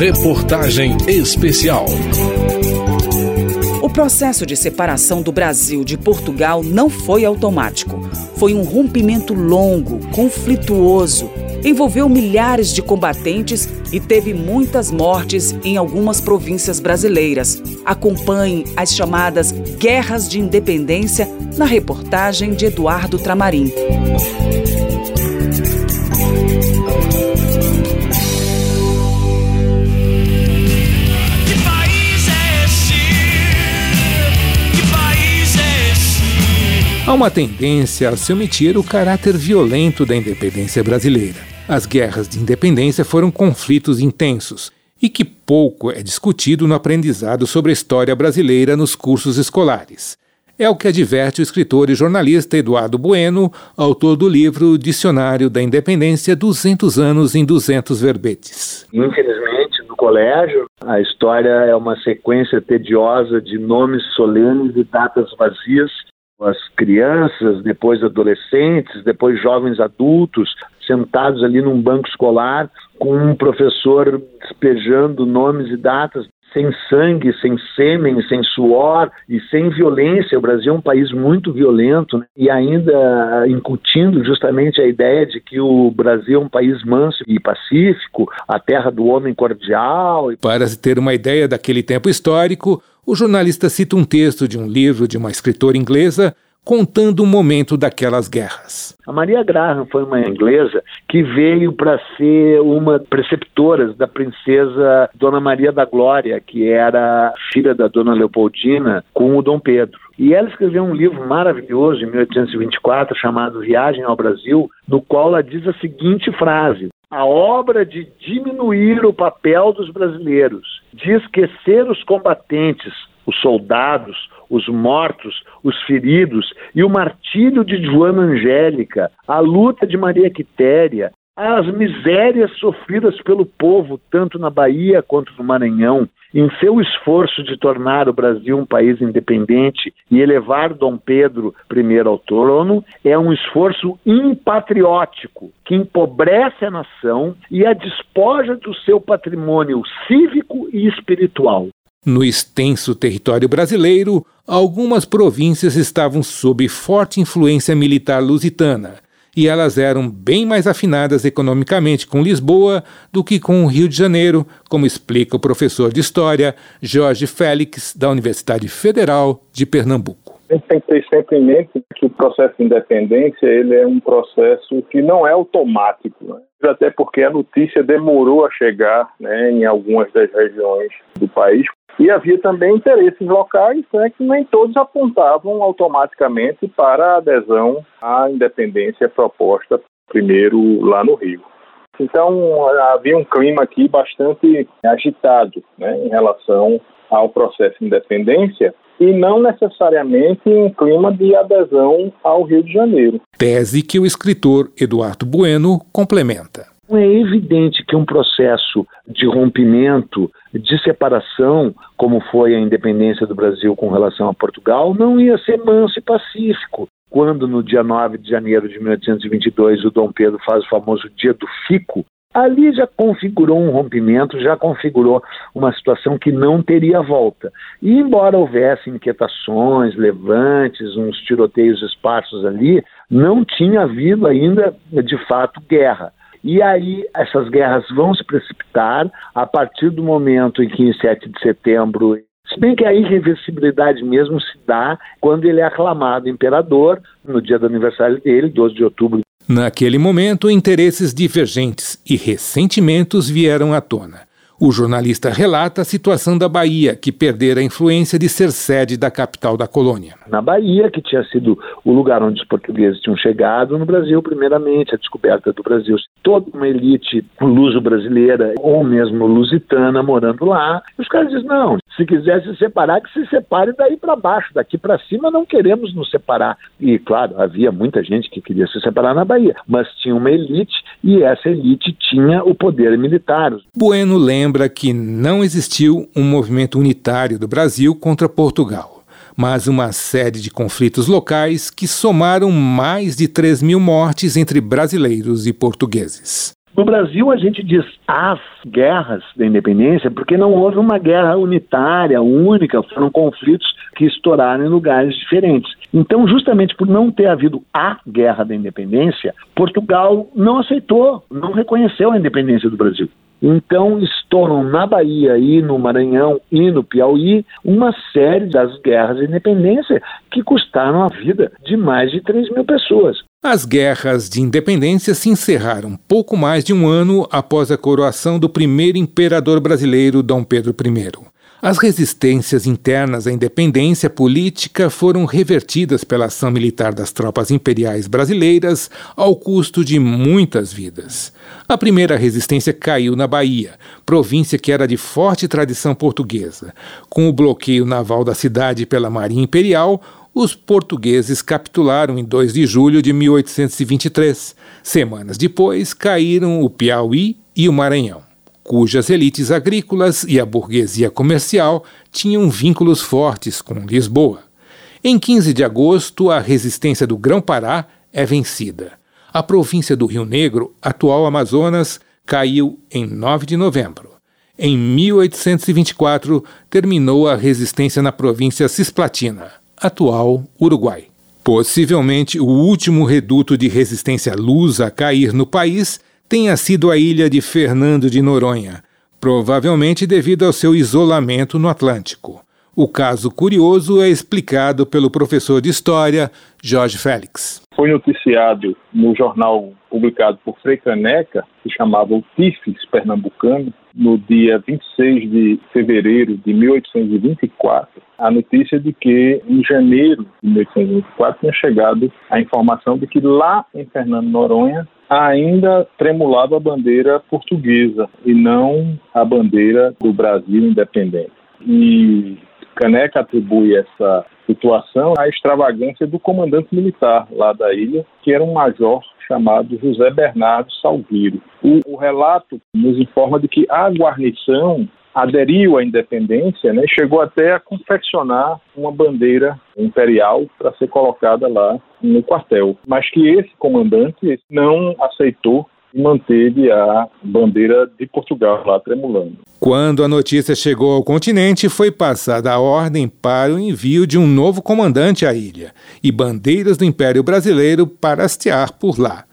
Reportagem especial. O processo de separação do Brasil de Portugal não foi automático. Foi um rompimento longo, conflituoso, envolveu milhares de combatentes e teve muitas mortes em algumas províncias brasileiras. Acompanhe as chamadas Guerras de Independência na reportagem de Eduardo Tramarim. Há uma tendência a se omitir o caráter violento da independência brasileira. As guerras de independência foram conflitos intensos e que pouco é discutido no aprendizado sobre a história brasileira nos cursos escolares. É o que adverte o escritor e jornalista Eduardo Bueno, autor do livro Dicionário da Independência 200 anos em 200 verbetes. Infelizmente, no colégio, a história é uma sequência tediosa de nomes solenes e datas vazias as crianças, depois adolescentes, depois jovens adultos, sentados ali num banco escolar, com um professor despejando nomes e datas sem sangue, sem sêmen, sem suor e sem violência. O Brasil é um país muito violento né? e ainda incutindo justamente a ideia de que o Brasil é um país manso e pacífico, a terra do homem cordial. Para ter uma ideia daquele tempo histórico, o jornalista cita um texto de um livro de uma escritora inglesa contando o momento daquelas guerras. A Maria Graham foi uma inglesa que veio para ser uma preceptora da princesa Dona Maria da Glória, que era filha da Dona Leopoldina com o Dom Pedro. E ela escreveu um livro maravilhoso em 1824 chamado Viagem ao Brasil, no qual ela diz a seguinte frase: a obra de diminuir o papel dos brasileiros, de esquecer os combatentes, os soldados, os mortos, os feridos e o martírio de Joana Angélica, a luta de Maria Quitéria, as misérias sofridas pelo povo, tanto na Bahia quanto no Maranhão, em seu esforço de tornar o Brasil um país independente e elevar Dom Pedro I ao trono, é um esforço impatriótico que empobrece a nação e a despoja do seu patrimônio cívico e espiritual. No extenso território brasileiro, algumas províncias estavam sob forte influência militar lusitana e elas eram bem mais afinadas economicamente com Lisboa do que com o Rio de Janeiro, como explica o professor de História Jorge Félix, da Universidade Federal de Pernambuco. A gente tem que ter sempre em mente que o processo de independência ele é um processo que não é automático, né? até porque a notícia demorou a chegar né, em algumas das regiões do país. E havia também interesses locais né, que nem todos apontavam automaticamente para a adesão à independência proposta primeiro lá no Rio. Então havia um clima aqui bastante agitado né, em relação ao processo de independência e não necessariamente um clima de adesão ao Rio de Janeiro. Tese que o escritor Eduardo Bueno complementa. É evidente que um processo de rompimento, de separação, como foi a independência do Brasil com relação a Portugal, não ia ser manso e pacífico. Quando, no dia 9 de janeiro de 1822, o Dom Pedro faz o famoso Dia do Fico, ali já configurou um rompimento, já configurou uma situação que não teria volta. E embora houvesse inquietações, levantes, uns tiroteios esparsos ali, não tinha havido ainda, de fato, guerra. E aí essas guerras vão se precipitar a partir do momento em que, em 7 de setembro, se bem que a irreversibilidade mesmo se dá quando ele é aclamado imperador, no dia do aniversário dele, 12 de outubro. Naquele momento, interesses divergentes e ressentimentos vieram à tona. O jornalista relata a situação da Bahia, que perdera a influência de ser sede da capital da colônia. Na Bahia, que tinha sido o lugar onde os portugueses tinham chegado, no Brasil, primeiramente, a descoberta do Brasil. Toda uma elite luso-brasileira, ou mesmo lusitana, morando lá. Os caras dizem: não, se quiser se separar, que se separe daí para baixo, daqui para cima não queremos nos separar. E, claro, havia muita gente que queria se separar na Bahia, mas tinha uma elite e essa elite tinha o poder militar. Bueno lembra que não existiu um movimento unitário do Brasil contra Portugal. mas uma série de conflitos locais que somaram mais de 3 mil mortes entre brasileiros e portugueses. No Brasil, a gente diz as guerras da independência porque não houve uma guerra unitária, única, foram conflitos que estouraram em lugares diferentes. Então, justamente por não ter havido a guerra da independência, Portugal não aceitou, não reconheceu a independência do Brasil. Então estouram na Bahia e no Maranhão e no Piauí uma série das guerras de independência que custaram a vida de mais de 3 mil pessoas. As guerras de independência se encerraram pouco mais de um ano após a coroação do primeiro imperador brasileiro, Dom Pedro I. As resistências internas à independência política foram revertidas pela ação militar das tropas imperiais brasileiras ao custo de muitas vidas. A primeira resistência caiu na Bahia, província que era de forte tradição portuguesa. Com o bloqueio naval da cidade pela Marinha Imperial, os portugueses capitularam em 2 de julho de 1823. Semanas depois, caíram o Piauí e o Maranhão cujas elites agrícolas e a burguesia comercial tinham vínculos fortes com Lisboa. Em 15 de agosto, a resistência do Grão-Pará é vencida. A província do Rio Negro, atual Amazonas, caiu em 9 de novembro. Em 1824, terminou a resistência na província Cisplatina, atual Uruguai. Possivelmente o último reduto de resistência lusa a cair no país tenha sido a ilha de Fernando de Noronha, provavelmente devido ao seu isolamento no Atlântico. O caso curioso é explicado pelo professor de História, Jorge Félix. Foi noticiado no jornal publicado por Frei Caneca, que chamava o TIFES Pernambucano, no dia 26 de fevereiro de 1824, a notícia de que em janeiro de 1824 tinha chegado a informação de que lá em Fernando Noronha ainda tremulava a bandeira portuguesa e não a bandeira do Brasil independente. E Caneca atribui essa situação à extravagância do comandante militar lá da ilha, que era um major chamado José Bernardo Salgueiro. O, o relato nos informa de que a guarnição aderiu à independência, né, chegou até a confeccionar uma bandeira imperial para ser colocada lá no quartel, mas que esse comandante não aceitou e manteve a bandeira de Portugal lá tremulando. Quando a notícia chegou ao continente, foi passada a ordem para o envio de um novo comandante à ilha e bandeiras do Império Brasileiro para hastear por lá.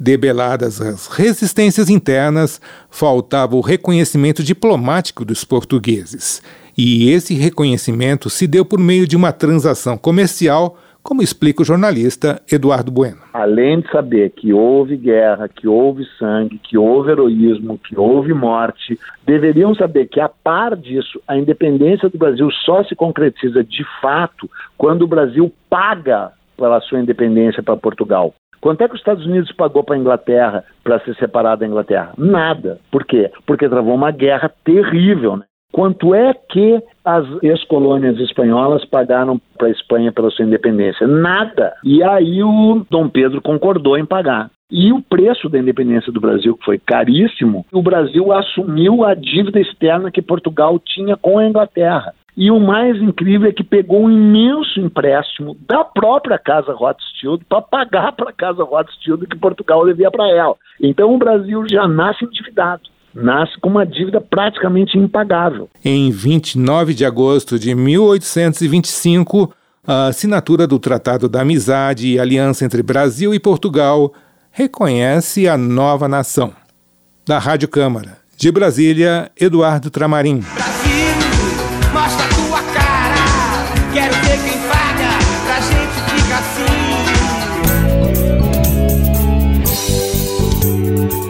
Debeladas as resistências internas, faltava o reconhecimento diplomático dos portugueses. E esse reconhecimento se deu por meio de uma transação comercial, como explica o jornalista Eduardo Bueno. Além de saber que houve guerra, que houve sangue, que houve heroísmo, que houve morte, deveriam saber que, a par disso, a independência do Brasil só se concretiza de fato quando o Brasil paga pela sua independência para Portugal. Quanto é que os Estados Unidos pagou para a Inglaterra para se separar da Inglaterra? Nada. Por quê? Porque travou uma guerra terrível. Né? Quanto é que as ex-colônias espanholas pagaram para a Espanha pela sua independência? Nada. E aí o Dom Pedro concordou em pagar. E o preço da independência do Brasil, que foi caríssimo, o Brasil assumiu a dívida externa que Portugal tinha com a Inglaterra. E o mais incrível é que pegou um imenso empréstimo da própria Casa Rothschild para pagar para a Casa Rothschild que Portugal devia para ela. Então o Brasil já nasce endividado nasce com uma dívida praticamente impagável. Em 29 de agosto de 1825, a assinatura do Tratado da Amizade e Aliança entre Brasil e Portugal reconhece a nova nação. Da Rádio Câmara, de Brasília, Eduardo Tramarim.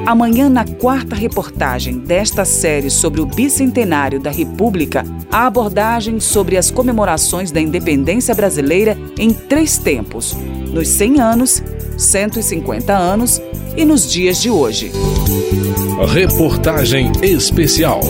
Amanhã, na quarta reportagem desta série sobre o bicentenário da República, a abordagem sobre as comemorações da independência brasileira em três tempos: nos 100 anos, 150 anos e nos dias de hoje. Reportagem especial.